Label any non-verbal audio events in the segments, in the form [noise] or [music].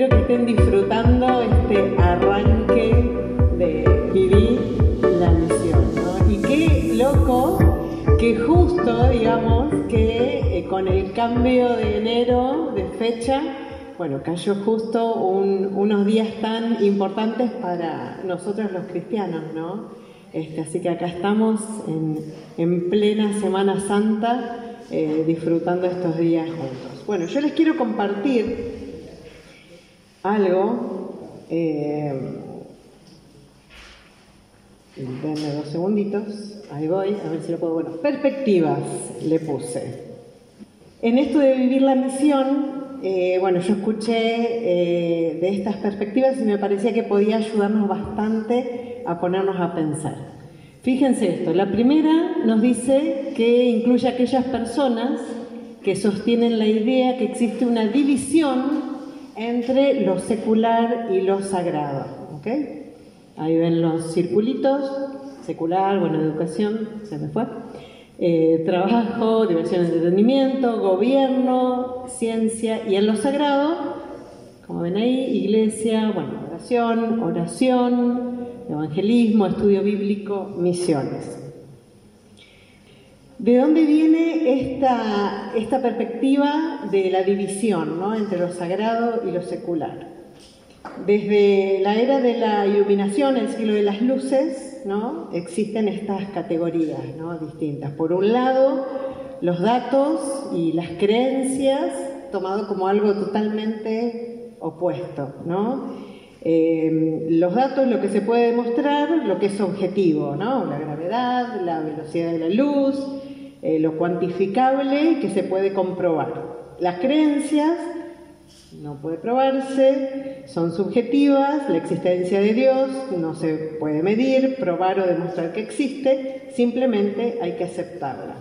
espero que estén disfrutando este arranque de vivir la misión. ¿no? Y qué loco que justo, digamos, que eh, con el cambio de enero de fecha, bueno, cayó justo unos días tan importantes para nosotros los cristianos, ¿no? Este, así que acá estamos en, plena Semana Santa eh, disfrutando estos días juntos. Bueno, yo les quiero compartir algo. Eh, dos segunditos. Ahí voy, a ver si lo puedo. Bueno, perspectivas le puse. En esto de vivir la misión, eh, bueno, yo escuché eh, de estas perspectivas y me parecía que podía ayudarnos bastante a ponernos a pensar. Fíjense esto, la primera nos dice que incluye a aquellas personas que sostienen la idea que existe una división entre lo secular y lo sagrado. Ahí ven los circulitos, secular, buena educación, se me fue. Eh, trabajo, diversión, entretenimiento, gobierno, ciencia y en lo sagrado, como ven ahí, iglesia, bueno, oración, oración, evangelismo, estudio bíblico, misiones. ¿De dónde viene esta, esta perspectiva de la división ¿no? entre lo sagrado y lo secular? Desde la era de la iluminación, el siglo de las luces, existen estas categorías distintas. Por un lado, los datos y las creencias tomado como algo totalmente opuesto. Eh, los datos, lo que se puede demostrar, lo que es objetivo, la gravedad, la velocidad de la luz, eh, lo cuantificable que se puede comprobar. Las creencias no puede probarse, son subjetivas, la existencia de Dios no se puede medir, probar o demostrar que existe, simplemente hay que aceptarla.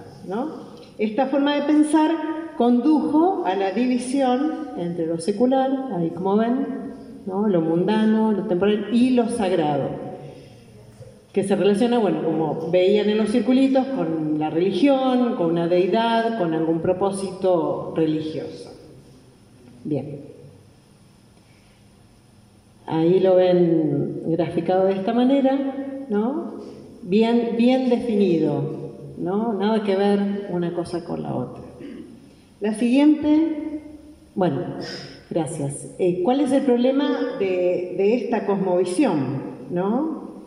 Esta forma de pensar condujo a la división entre lo secular, ahí como ven, ¿no? lo mundano, lo temporal y lo sagrado, que se relaciona, bueno, como veían en los circulitos, con la religión, con una deidad, con algún propósito religioso. Bien. Ahí lo ven graficado de esta manera, ¿no? Bien, bien definido, ¿no? Nada que ver una cosa con la otra. La siguiente, bueno, gracias. Eh, ¿Cuál es el problema de, esta cosmovisión, ¿no?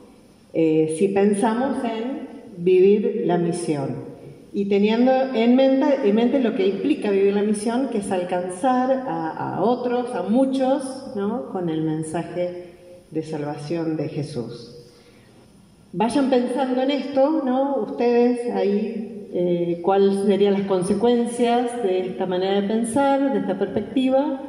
Eh, si pensamos en vivir la misión y teniendo en mente, en mente, lo que implica vivir la misión, que es alcanzar a, otros, a muchos, ¿no? con el mensaje de salvación de Jesús. Vayan pensando en esto, ¿no? Ustedes ahí, eh, cuáles serían las consecuencias de esta manera de pensar, de esta perspectiva,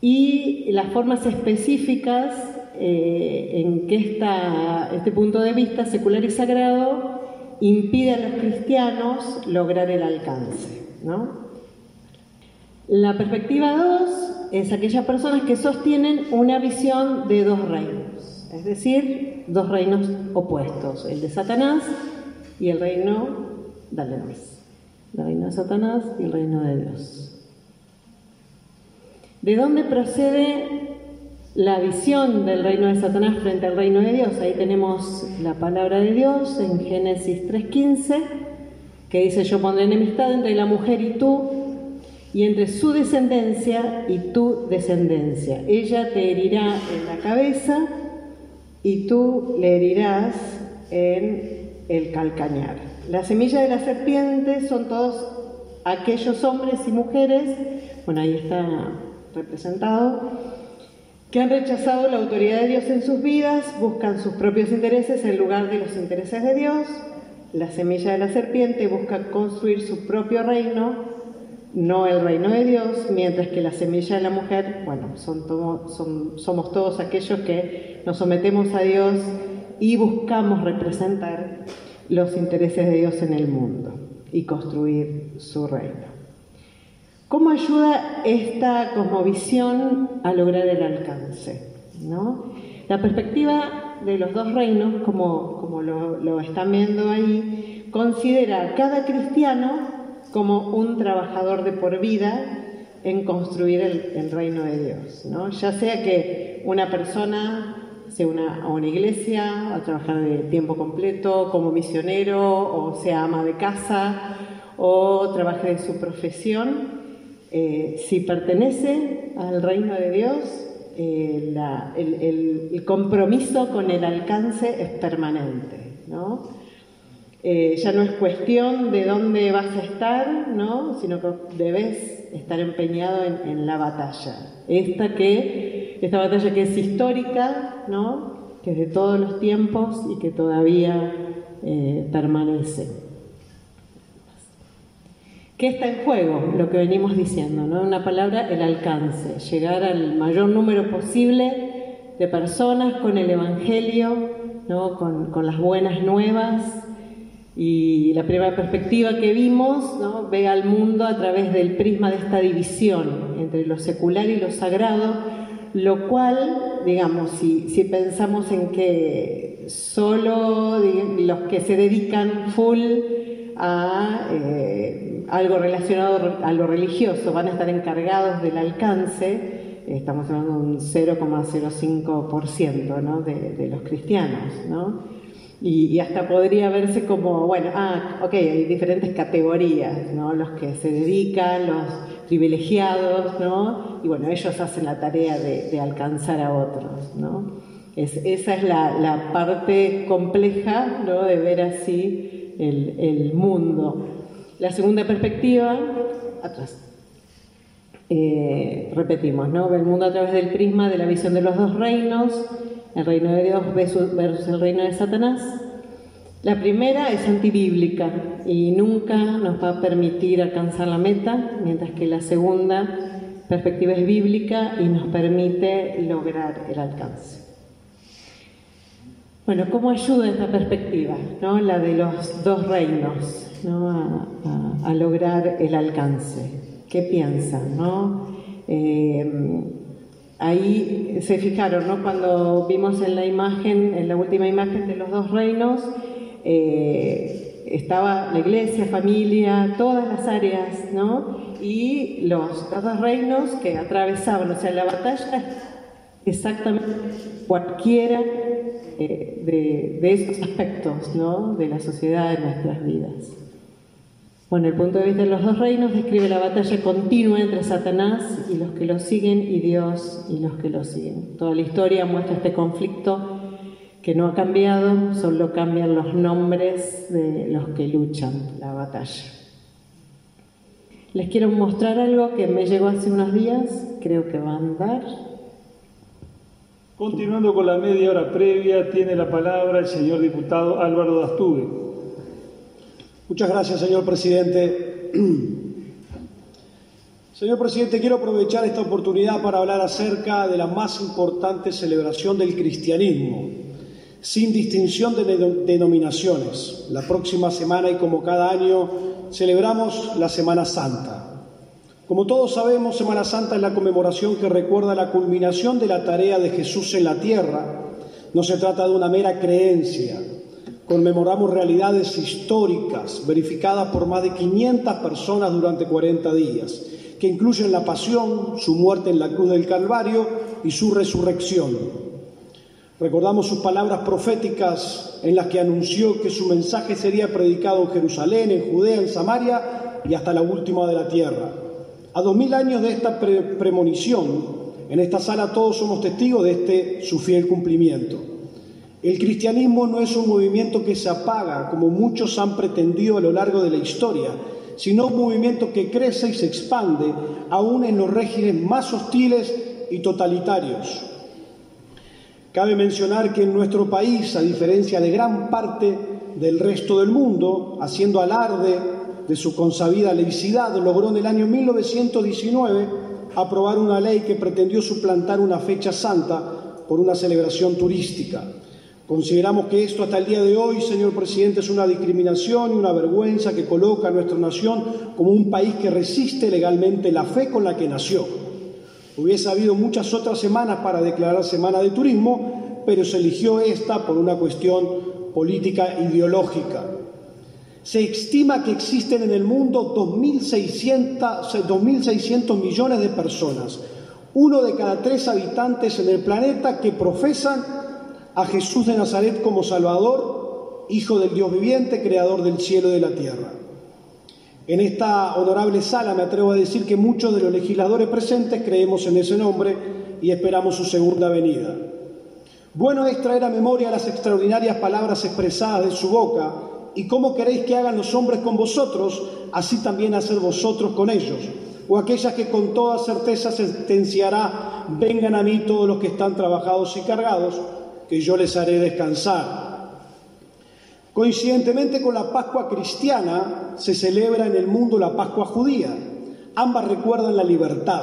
y las formas específicas eh, en que esta, este punto de vista secular y sagrado impide a los cristianos lograr el alcance. La perspectiva 2 es aquellas personas que sostienen una visión de dos reinos, es decir, dos reinos opuestos, el de Satanás y el reino, dale más, el reino de Satanás y el reino de Dios. ¿De dónde procede la visión del reino de Satanás frente al reino de Dios. Ahí tenemos la palabra de Dios en Génesis 3.15, que dice, yo pondré enemistad entre la mujer y tú, y entre su descendencia y tu descendencia. Ella te herirá en la cabeza y tú le herirás en el calcañar. La semilla de la serpiente son todos aquellos hombres y mujeres, bueno, ahí está representado, que han rechazado la autoridad de Dios en sus vidas, buscan sus propios intereses en lugar de los intereses de Dios. La semilla de la serpiente busca construir su propio reino, no el reino de Dios, mientras que la semilla de la mujer, bueno, somos todos aquellos que nos sometemos a Dios y buscamos representar los intereses de Dios en el mundo y construir su reino. ¿Cómo ayuda esta cosmovisión a lograr el alcance? La perspectiva de los dos reinos, como, lo, están viendo ahí, considera a cada cristiano como un trabajador de por vida en construir el, reino de Dios. ¿no? Ya sea que una persona se una a una iglesia, a trabajar de tiempo completo como misionero, o sea ama de casa, o trabaje de su profesión, eh, si pertenece al reino de Dios, eh, el, compromiso con el alcance es permanente. Eh, ya no es cuestión de dónde vas a estar, ¿no? sino que debes estar empeñado en, la batalla. Esta, que, esta batalla que es histórica, que es de todos los tiempos y que todavía permanece. ¿Qué está en juego? Lo que venimos diciendo, ¿no? Una palabra, el alcance, llegar al mayor número posible de personas con el Evangelio, ¿no? con, las buenas nuevas. Y la primera perspectiva que vimos ¿no? ve al mundo a través del prisma de esta división entre lo secular y lo sagrado, lo cual, digamos, si, si pensamos en que solo los que se dedican full a eh, algo relacionado a lo religioso van a estar encargados del alcance, estamos hablando de un 0,05% ¿no? de, los cristianos, ¿no? Y, hasta podría verse como, bueno, ah, ok, hay diferentes categorías, ¿no? Los que se dedican, los privilegiados. Y bueno, ellos hacen la tarea de, alcanzar a otros, esa es la, parte compleja. De ver así el, mundo. La segunda perspectiva, atrás. Eh, repetimos, ¿no? Ve el mundo a través del prisma de la visión de los dos reinos, el reino de Dios versus, el reino de Satanás. La primera es antibíblica y nunca nos va a permitir alcanzar la meta, mientras que la segunda perspectiva es bíblica y nos permite lograr el alcance. Bueno, ¿cómo ayuda esta perspectiva, ¿no? la de los dos reinos, ¿no? a, lograr el alcance? ¿Qué piensan? ¿no? Eh, ahí se fijaron, ¿no? cuando vimos en la imagen, en la última imagen de los dos reinos, eh, estaba la iglesia, familia, todas las áreas, ¿no? y los dos reinos que atravesaban, o sea, la batalla exactamente cualquiera eh, de, esos aspectos ¿no? de la sociedad, de nuestras vidas. Bueno, el punto de vista de los dos reinos describe la batalla continua entre Satanás y los que lo siguen y Dios y los que lo siguen. Toda la historia muestra este conflicto que no ha cambiado, solo cambian los nombres de los que luchan la batalla. Les quiero mostrar algo que me llegó hace unos días, creo que va a andar. Continuando con la media hora previa, tiene la palabra el señor diputado Álvaro Dastugue. Muchas gracias, señor presidente. [clears throat] Señor presidente, quiero aprovechar esta oportunidad para hablar acerca de la más importante celebración del cristianismo, sin distinción de denominaciones. La próxima semana y como cada año celebramos la Semana Santa. Como todos sabemos, Semana Santa es la conmemoración que recuerda la culminación de la tarea de Jesús en la tierra. No se trata de una mera creencia. Conmemoramos realidades históricas verificadas por más de 500 personas durante 40 días, que incluyen la pasión, su muerte en la cruz del Calvario y su resurrección. Recordamos sus palabras proféticas en las que anunció que su mensaje sería predicado en Jerusalén, en Judea, en Samaria y hasta la última de la tierra. A dos mil años de esta premonición, en esta sala todos somos testigos de este su fiel cumplimiento. El cristianismo no es un movimiento que se apaga, como muchos han pretendido a lo largo de la historia, sino un movimiento que crece y se expande, aún en los regímenes más hostiles y totalitarios. Cabe mencionar que en nuestro país, a diferencia de gran parte del resto del mundo, haciendo alarde de su consabida laicidad, logró en el año 1919 aprobar una ley que pretendió suplantar una fecha santa por una celebración turística. Consideramos que esto hasta el día de hoy, señor presidente, es una discriminación y una vergüenza que coloca a nuestra nación como un país que resiste legalmente la fe con la que nació. Hubiese habido muchas otras semanas para declarar Semana de Turismo, pero se eligió esta por una cuestión política ideológica. Se estima que existen en el mundo 2.600, millones de personas, uno de cada tres habitantes en el planeta que profesan a Jesús de Nazaret como Salvador, Hijo del Dios viviente, Creador del cielo y de la tierra. En esta honorable sala me atrevo a decir que muchos de los legisladores presentes creemos en ese nombre y esperamos su segunda venida. Bueno es traer a memoria las extraordinarias palabras expresadas de su boca y cómo queréis que hagan los hombres con vosotros, así también hacer vosotros con ellos. O aquellas que con toda certeza sentenciará, vengan a mí todos los que están trabajados y cargados, que yo les haré descansar. Coincidentemente con la Pascua cristiana se celebra en el mundo la Pascua judía. Ambas recuerdan la libertad.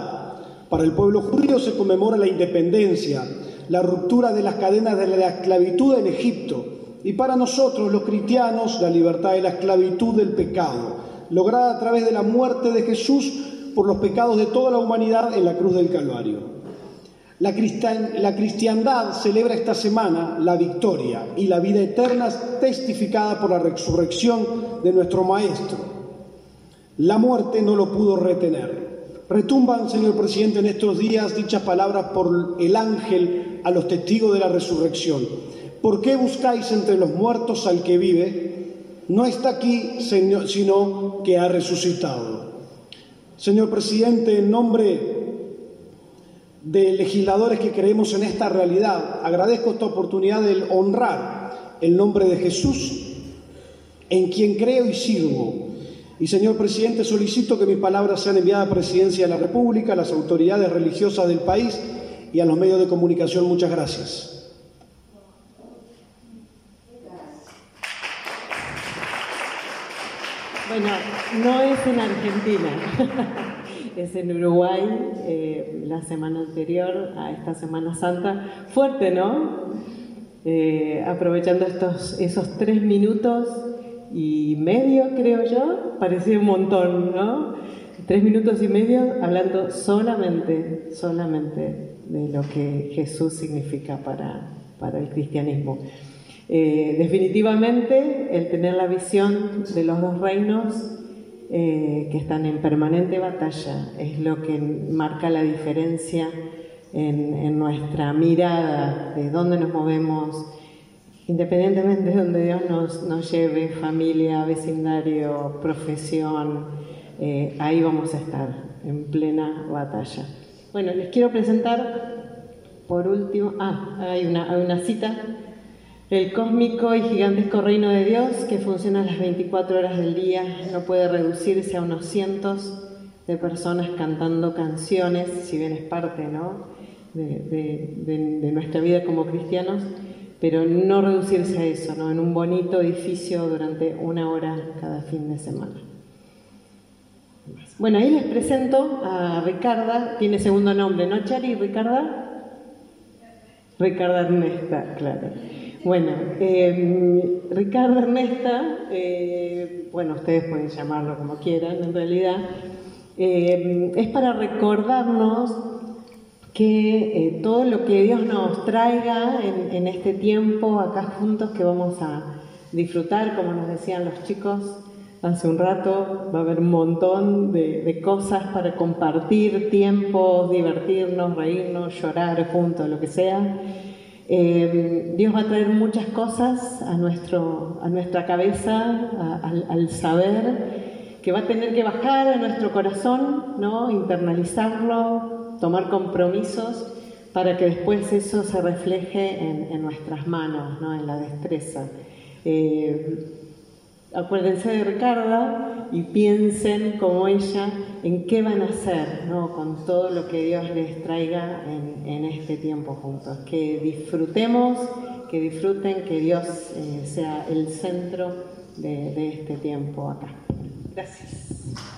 Para el pueblo judío se conmemora la independencia, la ruptura de las cadenas de la esclavitud en Egipto. Y para nosotros los cristianos la libertad de la esclavitud del pecado, lograda a través de la muerte de Jesús por los pecados de toda la humanidad en la cruz del Calvario. La, cristiandad celebra esta semana la victoria y la vida eterna testificada por la resurrección de nuestro Maestro. La muerte no lo pudo retener. Retumban, señor presidente, en estos días dichas palabras por el ángel a los testigos de la resurrección. ¿Por qué buscáis entre los muertos al que vive? No está aquí, sino que ha resucitado. Señor presidente, en nombre de legisladores que creemos en esta realidad. Agradezco esta oportunidad de honrar el nombre de Jesús, en quien creo y sirvo. Y señor presidente, solicito que mis palabras sean enviadas a Presidencia de la República, a las autoridades religiosas del país y a los medios de comunicación. Muchas gracias. Bueno, no es en Argentina. [laughs] es en Uruguay, eh, la semana anterior a esta Semana Santa. Fuerte, ¿no? Eh, aprovechando estos, esos tres minutos y medio, creo yo, parecía un montón, ¿no? Tres minutos y medio hablando solamente, solamente de lo que Jesús significa para, para el cristianismo. Eh, definitivamente, el tener la visión de los dos reinos eh, que están en permanente batalla, es lo que marca la diferencia en, nuestra mirada de dónde nos movemos, independientemente de donde Dios nos, lleve, familia, vecindario, profesión, eh, ahí vamos a estar en plena batalla. Bueno, les quiero presentar por último, ah, hay una, hay una cita el cósmico y gigantesco reino de Dios, que funciona las 24 horas del día, no puede reducirse a unos cientos de personas cantando canciones, si bien es parte ¿no? de, nuestra vida como cristianos, pero no reducirse a eso, ¿no? en un bonito edificio durante una hora cada fin de semana. Bueno, ahí les presento a Ricarda, tiene segundo nombre, ¿no, Chari? ¿Ricarda? Ricarda Ernesta, claro. Bueno, eh, Ricardo Ernesta, eh, bueno, ustedes pueden llamarlo como quieran en realidad, eh, es para recordarnos que todo lo que Dios nos traiga en, este tiempo acá juntos que vamos a disfrutar, como nos decían los chicos hace un rato, va a haber un montón de, cosas para compartir, tiempo, divertirnos, reírnos, llorar juntos, lo que sea. Eh, Dios va a traer muchas cosas a, nuestro, a nuestra cabeza, al, saber, que va a tener que bajar a nuestro corazón, ¿no? internalizarlo, tomar compromisos para que después eso se refleje en, nuestras manos, ¿no? en la destreza. Eh, acuérdense de Ricarda y piensen como ella en qué van a hacer ¿no? con todo lo que Dios les traiga en, este tiempo juntos. Que disfrutemos, que disfruten, que Dios eh, sea el centro de, de este tiempo acá. Gracias.